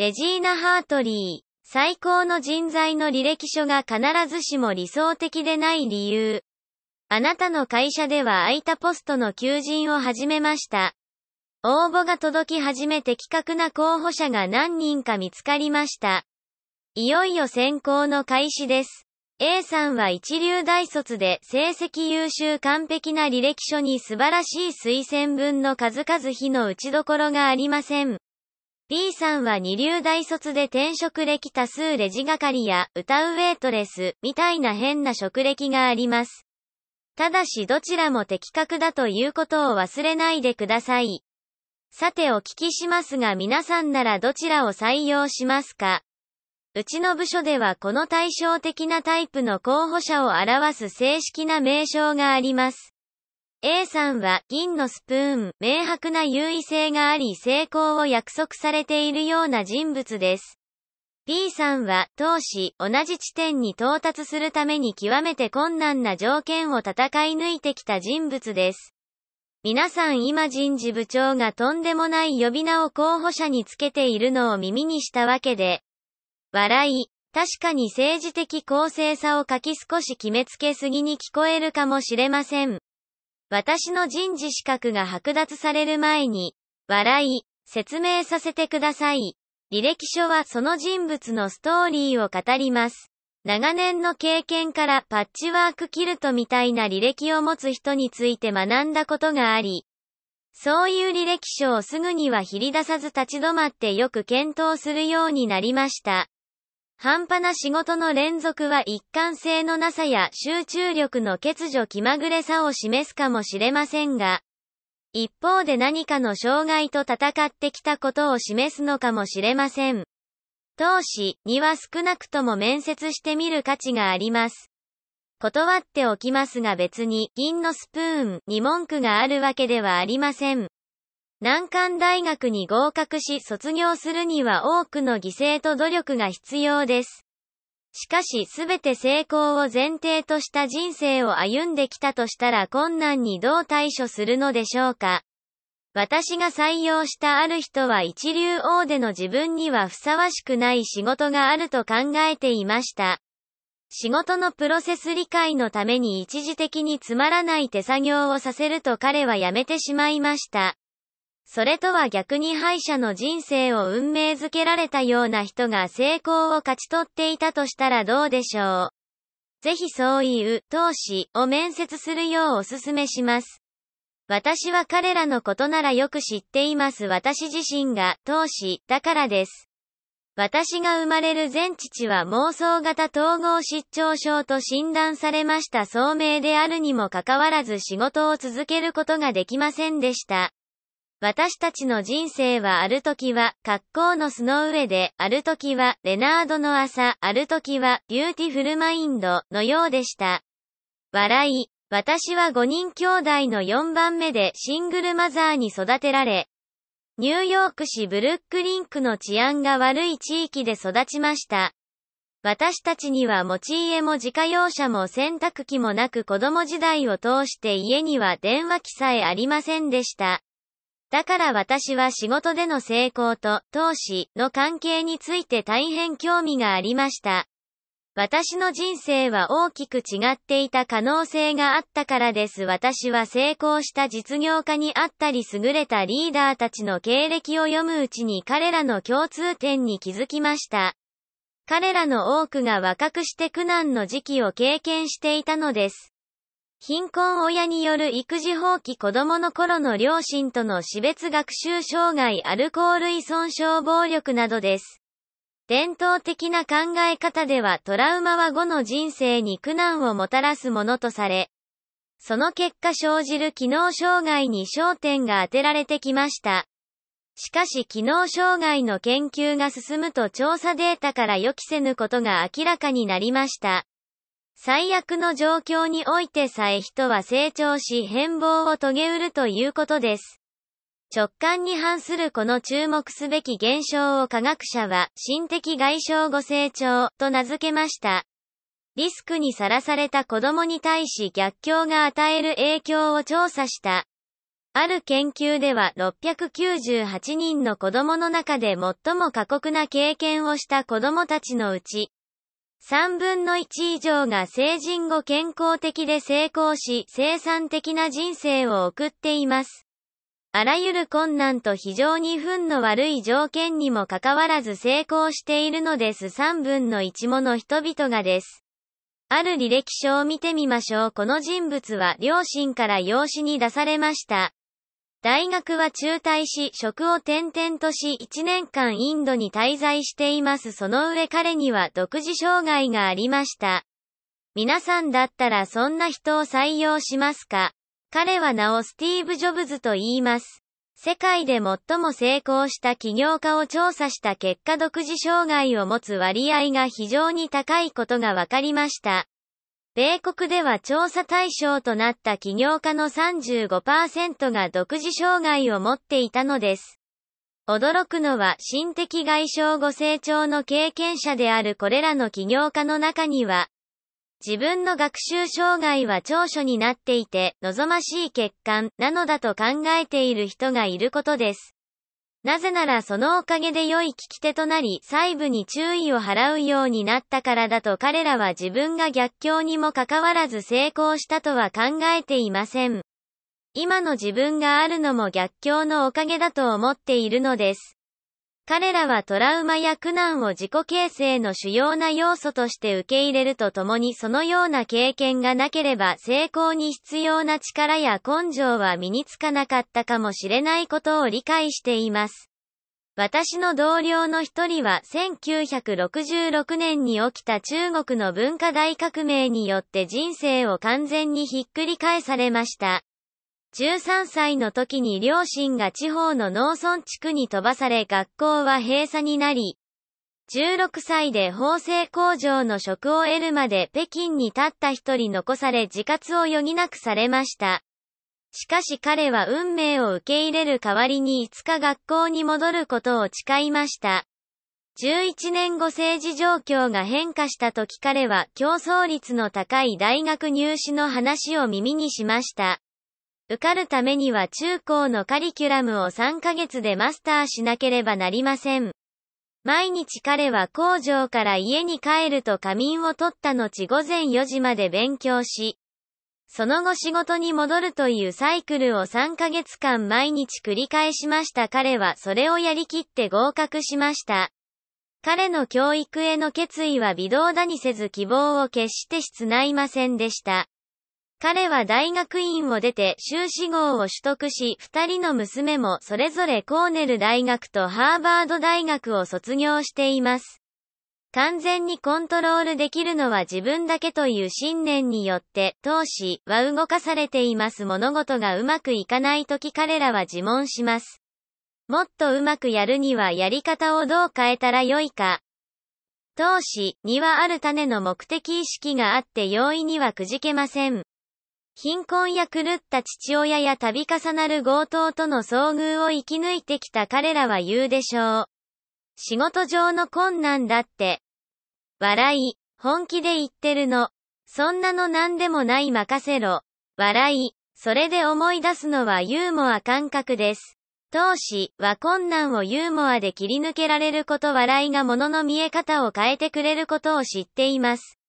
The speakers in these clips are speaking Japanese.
レジーナ・ハートリー、最高の人材の履歴書が必ずしも理想的でない理由。あなたの会社では空いたポストの求人を始めました。応募が届き始め的確な候補者が何人か見つかりました。いよいよ選考の開始です。A さんは一流大卒で成績優秀完璧な履歴書に素晴らしい推薦文の数々非の打ちどころがありません。B さんは二流大卒で転職歴多数レジ係や歌うウェイトレスみたいな変な職歴があります。ただしどちらも的確だということを忘れないでください。さてお聞きしますが皆さんならどちらを採用しますか？うちの部署ではこの対照的なタイプの候補者を表す正式な名称があります。A さんは銀のスプーン、明白な優位性があり成功を約束されているような人物です。B さんは当時同じ地点に到達するために極めて困難な条件を戦い抜いてきた人物です。皆さん今人事部長がとんでもない呼び名を候補者につけているのを耳にしたわけで、笑い。確かに政治的公正さを書き少し決めつけすぎに聞こえるかもしれません。私の人事資格が剥奪される前に、笑い、説明させてください。履歴書はその人物のストーリーを語ります。長年の経験からパッチワークキルトみたいな履歴を持つ人について学んだことがあり、そういう履歴書をすぐには切り出さず立ち止まってよく検討するようになりました。半端な仕事の連続は一貫性のなさや集中力の欠如気まぐれさを示すかもしれませんが、一方で何かの障害と戦ってきたことを示すのかもしれません。当時には少なくとも面接してみる価値があります。断っておきますが別に銀のスプーンに文句があるわけではありません。難関大学に合格し卒業するには多くの犠牲と努力が必要です。しかしすべて成功を前提とした人生を歩んできたとしたら困難にどう対処するのでしょうか。私が採用したある人は一流王での自分にはふさわしくない仕事があると考えていました。仕事のプロセス理解のために一時的につまらない手作業をさせると彼は辞めてしまいました。それとは逆に敗者の人生を運命づけられたような人が成功を勝ち取っていたとしたらどうでしょう。ぜひそういう投資を面接するようお勧めします。私は彼らのことならよく知っています私自身が当事者だからです。私が生まれる前父は妄想型統合失調症と診断されました聡明であるにもかかわらず仕事を続けることができませんでした。私たちの人生はある時は、カッコーの巣の上で、ある時は、レナードの朝、ある時は、ビューティフルマインド、のようでした。笑い。私は5人兄弟の4番目でシングルマザーに育てられ、ニューヨーク市ブルックリンクの治安が悪い地域で育ちました。私たちには持ち家も自家用車も洗濯機もなく子供時代を通して家には電話機さえありませんでした。だから私は仕事での成功と投資の関係について大変興味がありました。私の人生は大きく違っていた可能性があったからです。私は成功した実業家にあったり優れたリーダーたちの経歴を読むうちに彼らの共通点に気づきました。彼らの多くが若くして苦難の時期を経験していたのです。貧困親による育児放棄子供の頃の両親との死別学習障害アルコール依存症暴力などです。伝統的な考え方ではトラウマは後の人生に苦難をもたらすものとされ、その結果生じる機能障害に焦点が当てられてきました。しかし機能障害の研究が進むと調査データから予期せぬことが明らかになりました。最悪の状況においてさえ人は成長し変貌を遂げうるということです。直感に反するこの注目すべき現象を科学者は、心的外傷後成長と名付けました。リスクにさらされた子供に対し逆境が与える影響を調査した。ある研究では698人の子供の中で最も過酷な経験をした子供たちのうち、3分の1以上が成人後健康的で成功し生産的な人生を送っています。あらゆる困難と非常に運の悪い条件にもかかわらず成功しているのです3分の1もの人々がです。ある履歴書を見てみましょう。この人物は両親から養子に出されました。大学は中退し、職を転々とし、1年間インドに滞在しています。その上彼には独自障害がありました。皆さんだったらそんな人を採用しますか？彼は名をスティーブ・ジョブズと言います。世界で最も成功した起業家を調査した結果独自障害を持つ割合が非常に高いことが分かりました。米国では調査対象となった起業家の35%が独自障害を持っていたのです。驚くのは心的外傷後成長の経験者であるこれらの起業家の中には、自分の学習障害は長所になっていて、望ましい欠陥なのだと考えている人がいることです。なぜならそのおかげで良い聞き手となり、細部に注意を払うようになったからだと彼らは自分が逆境にもかかわらず成功したとは考えていません。今の自分があるのも逆境のおかげだと思っているのです。彼らはトラウマや苦難を自己形成の主要な要素として受け入れるとともにそのような経験がなければ成功に必要な力や根性は身につかなかったかもしれないことを理解しています。私の同僚の一人は1966年に起きた中国の文化大革命によって人生を完全にひっくり返されました。13歳の時に両親が地方の農村地区に飛ばされ学校は閉鎖になり、16歳で縫製工場の職を得るまで北京に立った一人残され自活を余儀なくされました。しかし彼は運命を受け入れる代わりにいつか学校に戻ることを誓いました。11年後政治状況が変化した時彼は競争率の高い大学入試の話を耳にしました。受かるためには中高のカリキュラムを3ヶ月でマスターしなければなりません。毎日彼は工場から家に帰ると仮眠を取った後午前4時まで勉強し、その後仕事に戻るというサイクルを3ヶ月間毎日繰り返しました彼はそれをやりきって合格しました。彼の教育への決意は微動だにせず希望を決して室内ませんでした。彼は大学院を出て修士号を取得し、二人の娘もそれぞれコーネル大学とハーバード大学を卒業しています。完全にコントロールできるのは自分だけという信念によって、投資は動かされています。物事がうまくいかないとき彼らは自問します。もっとうまくやるにはやり方をどう変えたらよいか。投資にはある種の目的意識があって容易にはくじけません。貧困や狂った父親や度重なる強盗との遭遇を生き抜いてきた彼らは言うでしょう。仕事上の困難だって。笑い、本気で言ってるの。そんなの何でもない任せろ。笑い、それで思い出すのはユーモア感覚です。投資は困難をユーモアで切り抜けられること笑いが物の見え方を変えてくれることを知っています。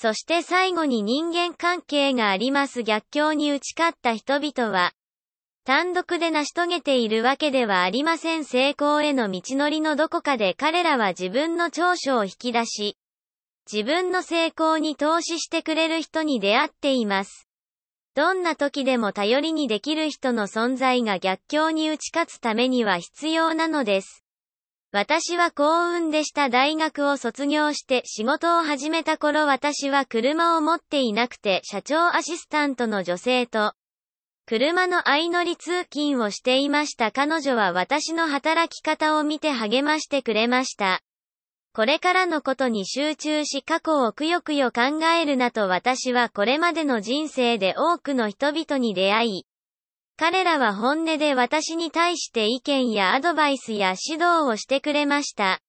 そして最後に人間関係があります逆境に打ち勝った人々は、単独で成し遂げているわけではありません成功への道のりのどこかで彼らは自分の長所を引き出し、自分の成功に投資してくれる人に出会っています。どんな時でも頼りにできる人の存在が逆境に打ち勝つためには必要なのです。私は幸運でした大学を卒業して仕事を始めた頃私は車を持っていなくて社長アシスタントの女性と車の相乗り通勤をしていました彼女は私の働き方を見て励ましてくれました。これからのことに集中し過去をくよくよ考えるなと私はこれまでの人生で多くの人々に出会い、彼らは本音で私に対して意見やアドバイスや指導をしてくれました。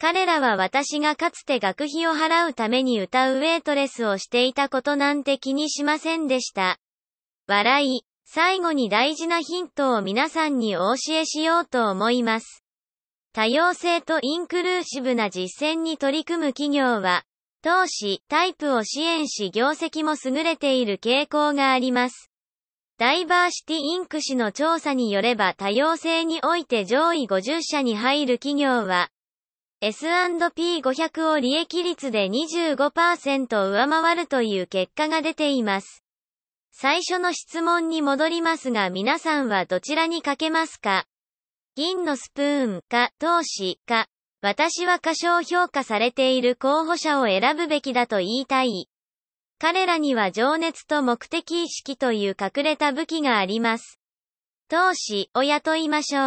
彼らは私がかつて学費を払うために歌うウェイトレスをしていたことなんて気にしませんでした。笑い、最後に大事なヒントを皆さんにお教えしようと思います。多様性とインクルーシブな実践に取り組む企業は、投資、タイプを支援し業績も優れている傾向があります。ダイバーシティインク氏の調査によれば多様性において上位50社に入る企業は、S&P500 を利益率で25%上回るという結果が出ています。最初の質問に戻りますが皆さんはどちらにかけますか？銀のスプーンか投資か私は過小評価されている候補者を選ぶべきだと言いたい。彼らには情熱と目的意識という隠れた武器があります。投資を雇いましょう。